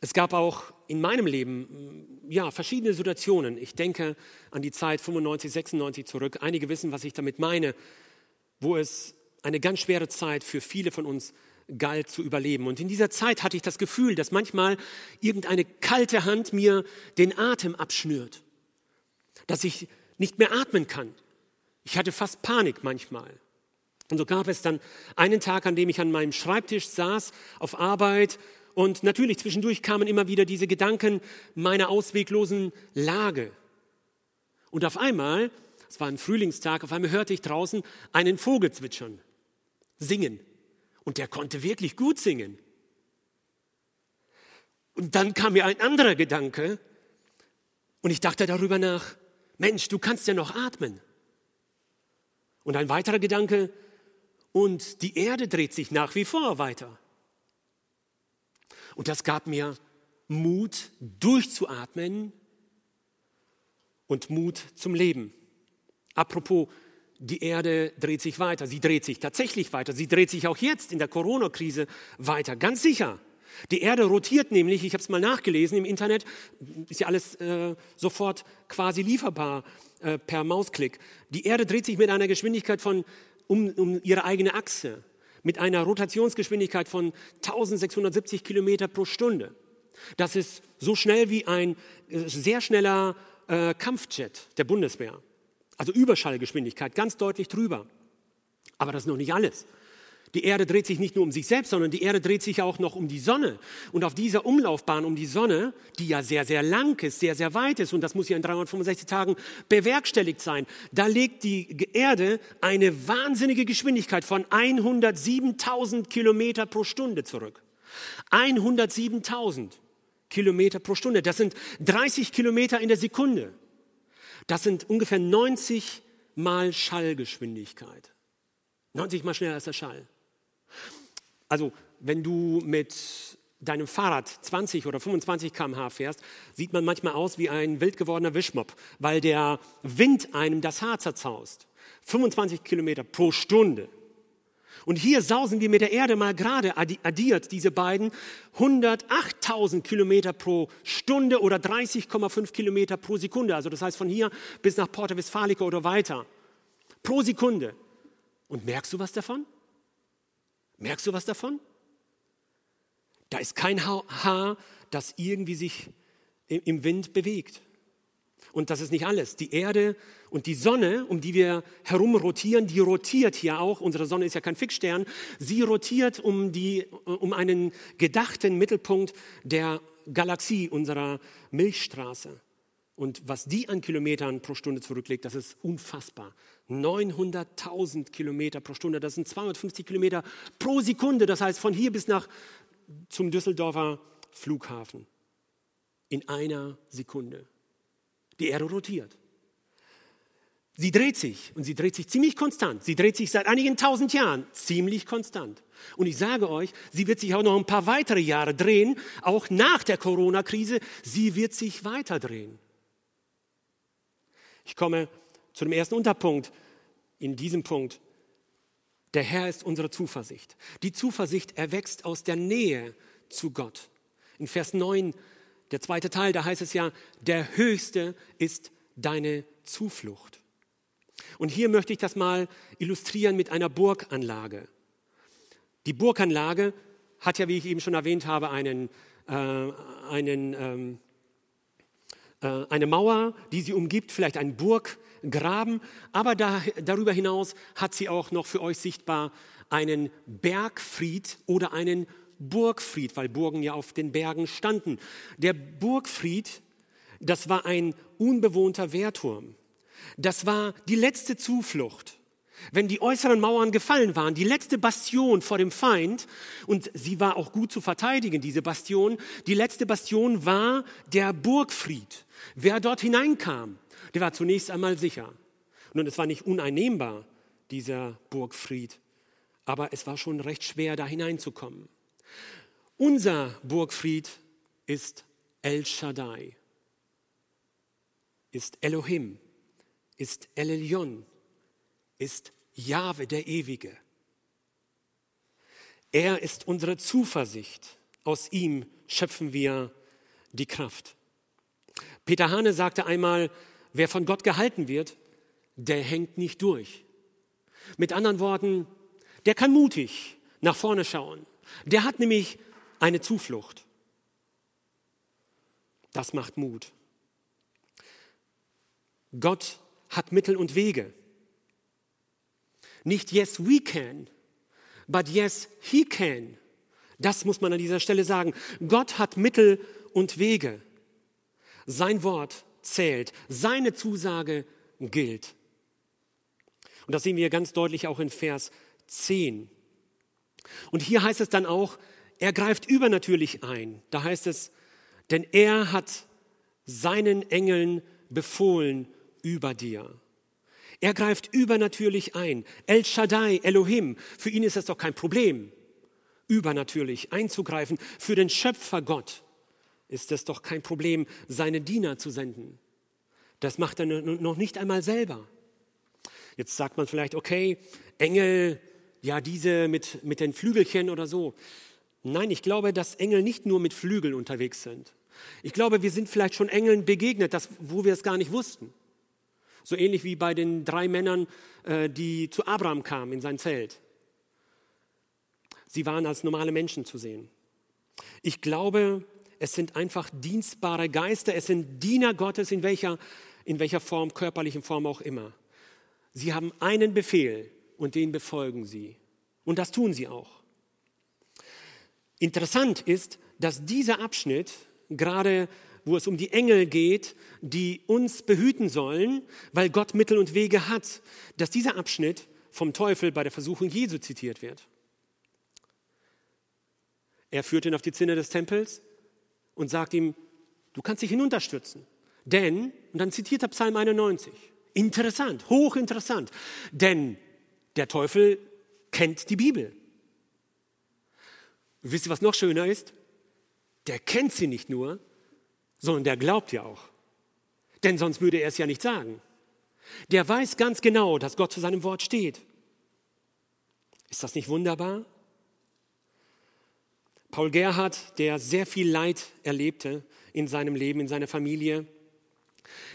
Es gab auch in meinem Leben ja, verschiedene Situationen. Ich denke an die Zeit 95, 96 zurück. Einige wissen, was ich damit meine, wo es eine ganz schwere Zeit für viele von uns galt zu überleben. Und in dieser Zeit hatte ich das Gefühl, dass manchmal irgendeine kalte Hand mir den Atem abschnürt dass ich nicht mehr atmen kann. Ich hatte fast Panik manchmal. Und so gab es dann einen Tag, an dem ich an meinem Schreibtisch saß, auf Arbeit. Und natürlich zwischendurch kamen immer wieder diese Gedanken meiner ausweglosen Lage. Und auf einmal, es war ein Frühlingstag, auf einmal hörte ich draußen einen Vogel zwitschern, singen. Und der konnte wirklich gut singen. Und dann kam mir ein anderer Gedanke und ich dachte darüber nach, Mensch, du kannst ja noch atmen. Und ein weiterer Gedanke, und die Erde dreht sich nach wie vor weiter. Und das gab mir Mut, durchzuatmen und Mut zum Leben. Apropos, die Erde dreht sich weiter. Sie dreht sich tatsächlich weiter. Sie dreht sich auch jetzt in der Corona-Krise weiter, ganz sicher. Die Erde rotiert nämlich, ich habe es mal nachgelesen im Internet, ist ja alles äh, sofort quasi lieferbar äh, per Mausklick. Die Erde dreht sich mit einer Geschwindigkeit von um, um ihre eigene Achse mit einer Rotationsgeschwindigkeit von 1670 Kilometer pro Stunde. Das ist so schnell wie ein äh, sehr schneller äh, Kampfjet der Bundeswehr. Also Überschallgeschwindigkeit, ganz deutlich drüber. Aber das ist noch nicht alles. Die Erde dreht sich nicht nur um sich selbst, sondern die Erde dreht sich auch noch um die Sonne. Und auf dieser Umlaufbahn um die Sonne, die ja sehr, sehr lang ist, sehr, sehr weit ist, und das muss ja in 365 Tagen bewerkstelligt sein, da legt die Erde eine wahnsinnige Geschwindigkeit von 107.000 Kilometer pro Stunde zurück. 107.000 Kilometer pro Stunde. Das sind 30 Kilometer in der Sekunde. Das sind ungefähr 90 mal Schallgeschwindigkeit. 90 mal schneller als der Schall. Also wenn du mit deinem Fahrrad 20 oder 25 km/h fährst, sieht man manchmal aus wie ein wild gewordener Wischmopp, weil der Wind einem das Haar zerzaust. 25 Kilometer pro Stunde. Und hier sausen wir mit der Erde mal gerade addiert, diese beiden, 108.000 Kilometer pro Stunde oder 30,5 Kilometer pro Sekunde. Also das heißt von hier bis nach Porta Westfalica oder weiter. Pro Sekunde. Und merkst du was davon? Merkst du was davon? Da ist kein Haar, das irgendwie sich im Wind bewegt. Und das ist nicht alles. Die Erde und die Sonne, um die wir herum rotieren, die rotiert hier auch. Unsere Sonne ist ja kein Fixstern. Sie rotiert um, die, um einen gedachten Mittelpunkt der Galaxie, unserer Milchstraße. Und was die an Kilometern pro Stunde zurücklegt, das ist unfassbar. 900.000 Kilometer pro Stunde, das sind 250 Kilometer pro Sekunde. Das heißt von hier bis nach zum Düsseldorfer Flughafen in einer Sekunde. Die Erde rotiert. Sie dreht sich und sie dreht sich ziemlich konstant. Sie dreht sich seit einigen tausend Jahren ziemlich konstant. Und ich sage euch, sie wird sich auch noch ein paar weitere Jahre drehen, auch nach der Corona-Krise. Sie wird sich weiter drehen. Ich komme zu dem ersten Unterpunkt in diesem Punkt. Der Herr ist unsere Zuversicht. Die Zuversicht erwächst aus der Nähe zu Gott. In Vers 9, der zweite Teil, da heißt es ja, der Höchste ist deine Zuflucht. Und hier möchte ich das mal illustrieren mit einer Burganlage. Die Burganlage hat ja, wie ich eben schon erwähnt habe, einen, äh, einen ähm, äh, eine Mauer, die sie umgibt, vielleicht ein Burggraben, aber da, darüber hinaus hat sie auch noch für euch sichtbar einen Bergfried oder einen Burgfried, weil Burgen ja auf den Bergen standen. Der Burgfried, das war ein unbewohnter Wehrturm. Das war die letzte Zuflucht wenn die äußeren Mauern gefallen waren, die letzte Bastion vor dem Feind, und sie war auch gut zu verteidigen, diese Bastion, die letzte Bastion war der Burgfried. Wer dort hineinkam, der war zunächst einmal sicher. Nun, es war nicht uneinnehmbar, dieser Burgfried, aber es war schon recht schwer, da hineinzukommen. Unser Burgfried ist El Shaddai, ist Elohim, ist El Elyon, ist Jahwe, der Ewige. Er ist unsere Zuversicht. Aus ihm schöpfen wir die Kraft. Peter Hane sagte einmal, wer von Gott gehalten wird, der hängt nicht durch. Mit anderen Worten, der kann mutig nach vorne schauen. Der hat nämlich eine Zuflucht. Das macht Mut. Gott hat Mittel und Wege. Nicht yes, we can, but yes, he can. Das muss man an dieser Stelle sagen. Gott hat Mittel und Wege. Sein Wort zählt, seine Zusage gilt. Und das sehen wir ganz deutlich auch in Vers 10. Und hier heißt es dann auch, er greift übernatürlich ein. Da heißt es, denn er hat seinen Engeln befohlen über dir. Er greift übernatürlich ein. El Shaddai, Elohim, für ihn ist das doch kein Problem, übernatürlich einzugreifen. Für den Schöpfer Gott ist es doch kein Problem, seine Diener zu senden. Das macht er noch nicht einmal selber. Jetzt sagt man vielleicht, okay, Engel, ja, diese mit, mit den Flügelchen oder so. Nein, ich glaube, dass Engel nicht nur mit Flügeln unterwegs sind. Ich glaube, wir sind vielleicht schon Engeln begegnet, das, wo wir es gar nicht wussten. So ähnlich wie bei den drei Männern, äh, die zu Abraham kamen in sein Zelt. Sie waren als normale Menschen zu sehen. Ich glaube, es sind einfach dienstbare Geister, es sind Diener Gottes in welcher, in welcher Form, körperlichen Form auch immer. Sie haben einen Befehl und den befolgen sie. Und das tun sie auch. Interessant ist, dass dieser Abschnitt, gerade wo es um die Engel geht, die uns behüten sollen, weil Gott Mittel und Wege hat, dass dieser Abschnitt vom Teufel bei der Versuchung Jesu zitiert wird. Er führt ihn auf die Zinne des Tempels und sagt ihm, du kannst dich hinunterstürzen. Denn, und dann zitiert er Psalm 91, interessant, hochinteressant, denn der Teufel kennt die Bibel. Wisst ihr, was noch schöner ist? Der kennt sie nicht nur, sondern der glaubt ja auch. Denn sonst würde er es ja nicht sagen. Der weiß ganz genau, dass Gott zu seinem Wort steht. Ist das nicht wunderbar? Paul Gerhard, der sehr viel Leid erlebte in seinem Leben, in seiner Familie,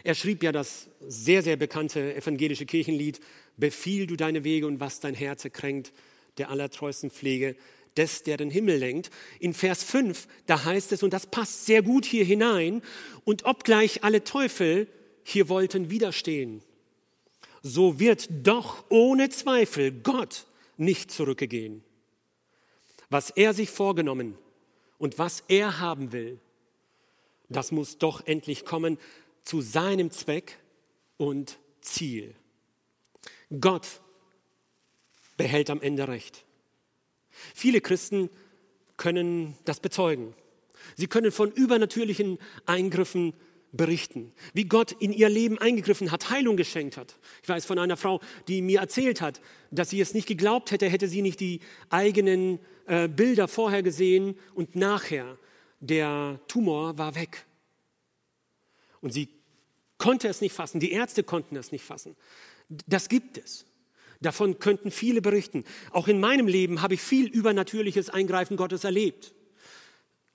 er schrieb ja das sehr, sehr bekannte evangelische Kirchenlied, Befiehl du deine Wege und was dein Herz kränkt, der allertreuesten Pflege des, der den Himmel lenkt. In Vers 5, da heißt es, und das passt sehr gut hier hinein, und obgleich alle Teufel hier wollten widerstehen, so wird doch ohne Zweifel Gott nicht zurückgehen. Was er sich vorgenommen und was er haben will, das muss doch endlich kommen zu seinem Zweck und Ziel. Gott behält am Ende Recht. Viele Christen können das bezeugen. Sie können von übernatürlichen Eingriffen berichten, wie Gott in ihr Leben eingegriffen hat, Heilung geschenkt hat. Ich weiß von einer Frau, die mir erzählt hat, dass sie es nicht geglaubt hätte, hätte sie nicht die eigenen äh, Bilder vorher gesehen und nachher. Der Tumor war weg. Und sie konnte es nicht fassen, die Ärzte konnten es nicht fassen. Das gibt es. Davon könnten viele berichten. Auch in meinem Leben habe ich viel übernatürliches Eingreifen Gottes erlebt.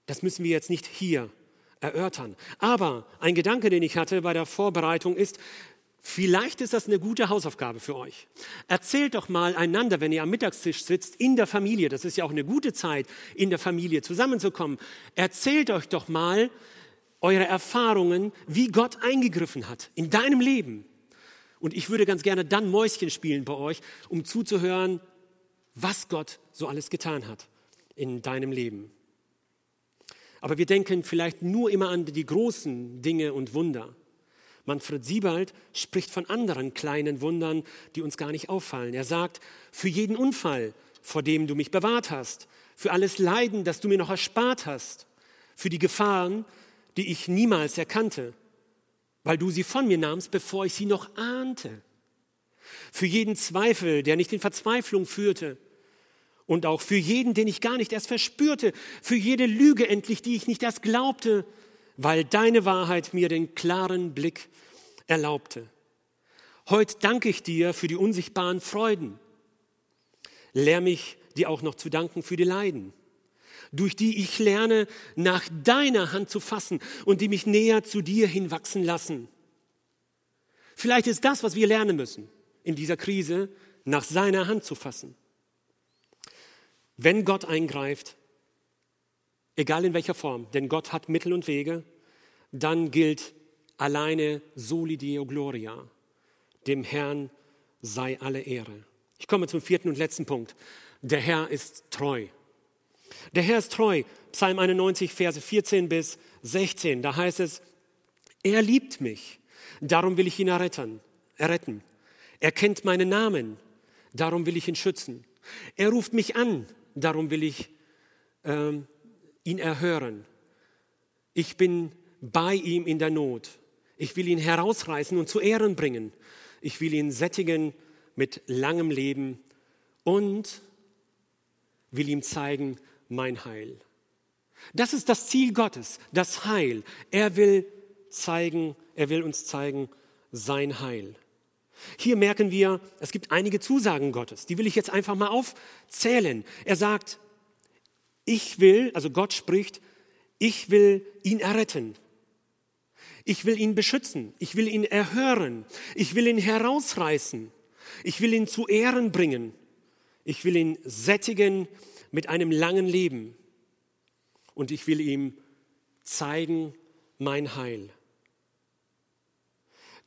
Das müssen wir jetzt nicht hier erörtern. Aber ein Gedanke, den ich hatte bei der Vorbereitung ist, vielleicht ist das eine gute Hausaufgabe für euch. Erzählt doch mal einander, wenn ihr am Mittagstisch sitzt, in der Familie, das ist ja auch eine gute Zeit, in der Familie zusammenzukommen. Erzählt euch doch mal eure Erfahrungen, wie Gott eingegriffen hat in deinem Leben. Und ich würde ganz gerne dann Mäuschen spielen bei euch, um zuzuhören, was Gott so alles getan hat in deinem Leben. Aber wir denken vielleicht nur immer an die großen Dinge und Wunder. Manfred Siebald spricht von anderen kleinen Wundern, die uns gar nicht auffallen. Er sagt, für jeden Unfall, vor dem du mich bewahrt hast, für alles Leiden, das du mir noch erspart hast, für die Gefahren, die ich niemals erkannte, weil du sie von mir nahmst, bevor ich sie noch ahnte. Für jeden Zweifel, der nicht in Verzweiflung führte, und auch für jeden, den ich gar nicht erst verspürte, für jede Lüge endlich, die ich nicht erst glaubte, weil deine Wahrheit mir den klaren Blick erlaubte. Heute danke ich dir für die unsichtbaren Freuden. Lehr mich, dir auch noch zu danken für die Leiden durch die ich lerne, nach deiner Hand zu fassen und die mich näher zu dir hinwachsen lassen. Vielleicht ist das, was wir lernen müssen in dieser Krise, nach seiner Hand zu fassen. Wenn Gott eingreift, egal in welcher Form, denn Gott hat Mittel und Wege, dann gilt alleine soli Deo gloria. Dem Herrn sei alle Ehre. Ich komme zum vierten und letzten Punkt. Der Herr ist treu. Der Herr ist treu. Psalm 91, Verse 14 bis 16. Da heißt es, er liebt mich, darum will ich ihn erretten. erretten. Er kennt meinen Namen, darum will ich ihn schützen. Er ruft mich an, darum will ich ähm, ihn erhören. Ich bin bei ihm in der Not. Ich will ihn herausreißen und zu Ehren bringen. Ich will ihn sättigen mit langem Leben und will ihm zeigen mein Heil. Das ist das Ziel Gottes, das Heil. Er will zeigen, er will uns zeigen sein Heil. Hier merken wir, es gibt einige Zusagen Gottes, die will ich jetzt einfach mal aufzählen. Er sagt, ich will, also Gott spricht, ich will ihn erretten. Ich will ihn beschützen. Ich will ihn erhören. Ich will ihn herausreißen. Ich will ihn zu Ehren bringen. Ich will ihn sättigen mit einem langen Leben. Und ich will ihm zeigen mein Heil.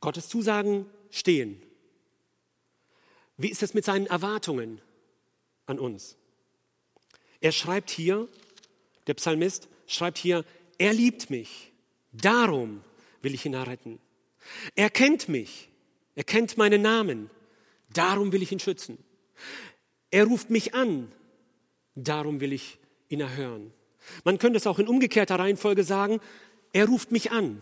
Gottes Zusagen stehen. Wie ist es mit seinen Erwartungen an uns? Er schreibt hier, der Psalmist schreibt hier, er liebt mich, darum will ich ihn erretten. Er kennt mich, er kennt meinen Namen, darum will ich ihn schützen. Er ruft mich an, darum will ich ihn erhören. Man könnte es auch in umgekehrter Reihenfolge sagen, er ruft mich an.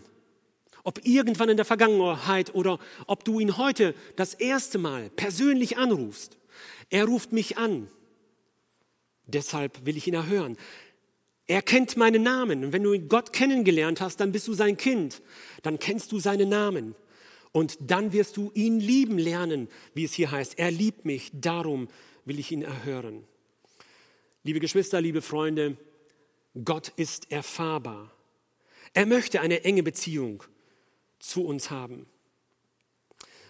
Ob irgendwann in der Vergangenheit oder ob du ihn heute das erste Mal persönlich anrufst, er ruft mich an. Deshalb will ich ihn erhören. Er kennt meinen Namen. Und wenn du Gott kennengelernt hast, dann bist du sein Kind. Dann kennst du seinen Namen. Und dann wirst du ihn lieben lernen, wie es hier heißt. Er liebt mich, darum will ich ihn erhören. Liebe Geschwister, liebe Freunde, Gott ist erfahrbar. Er möchte eine enge Beziehung zu uns haben.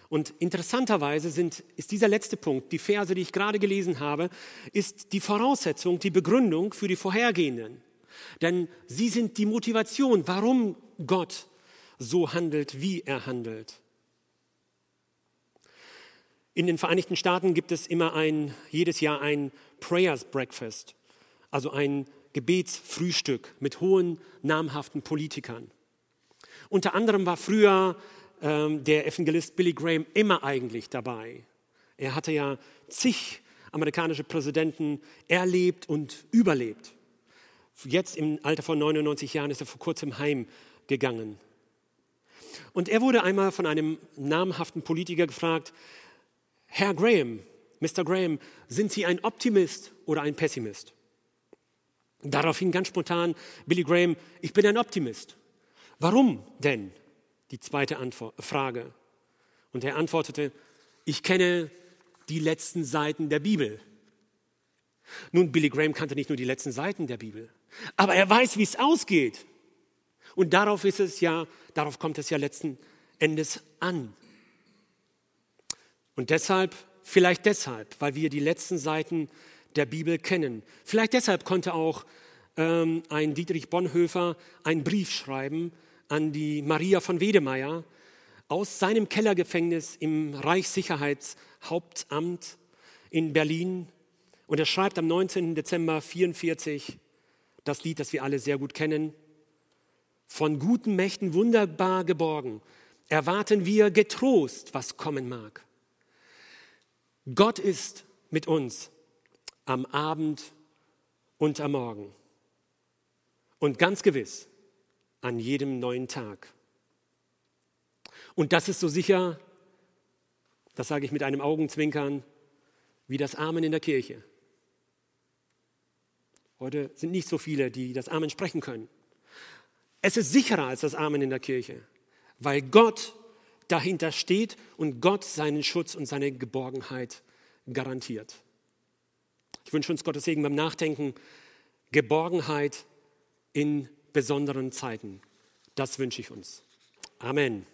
Und interessanterweise sind, ist dieser letzte Punkt, die Verse, die ich gerade gelesen habe, ist die Voraussetzung, die Begründung für die vorhergehenden. Denn sie sind die Motivation, warum Gott so handelt, wie er handelt. In den Vereinigten Staaten gibt es immer ein, jedes Jahr ein Prayers Breakfast, also ein Gebetsfrühstück mit hohen namhaften Politikern. Unter anderem war früher ähm, der Evangelist Billy Graham immer eigentlich dabei. Er hatte ja zig amerikanische Präsidenten erlebt und überlebt. Jetzt im Alter von 99 Jahren ist er vor kurzem heimgegangen. Und er wurde einmal von einem namhaften Politiker gefragt, Herr Graham, Mr. Graham, sind Sie ein Optimist oder ein Pessimist? Daraufhin ganz spontan Billy Graham, ich bin ein Optimist. Warum denn? die zweite Antwort, Frage. Und er antwortete, ich kenne die letzten Seiten der Bibel. Nun, Billy Graham kannte nicht nur die letzten Seiten der Bibel, aber er weiß, wie es ausgeht. Und darauf ist es ja, darauf kommt es ja letzten Endes an. Und deshalb, vielleicht deshalb, weil wir die letzten Seiten der Bibel kennen, vielleicht deshalb konnte auch ähm, ein Dietrich Bonhoeffer einen Brief schreiben an die Maria von Wedemeyer aus seinem Kellergefängnis im Reichssicherheitshauptamt in Berlin. Und er schreibt am 19. Dezember 1944 das Lied, das wir alle sehr gut kennen. Von guten Mächten wunderbar geborgen, erwarten wir getrost, was kommen mag. Gott ist mit uns am Abend und am Morgen. Und ganz gewiss, an jedem neuen Tag. Und das ist so sicher, das sage ich mit einem Augenzwinkern, wie das Amen in der Kirche. Heute sind nicht so viele, die das Amen sprechen können. Es ist sicherer als das Amen in der Kirche, weil Gott dahinter steht und Gott seinen Schutz und seine Geborgenheit garantiert. Ich wünsche uns Gottes Segen beim Nachdenken, Geborgenheit in besonderen Zeiten. Das wünsche ich uns. Amen.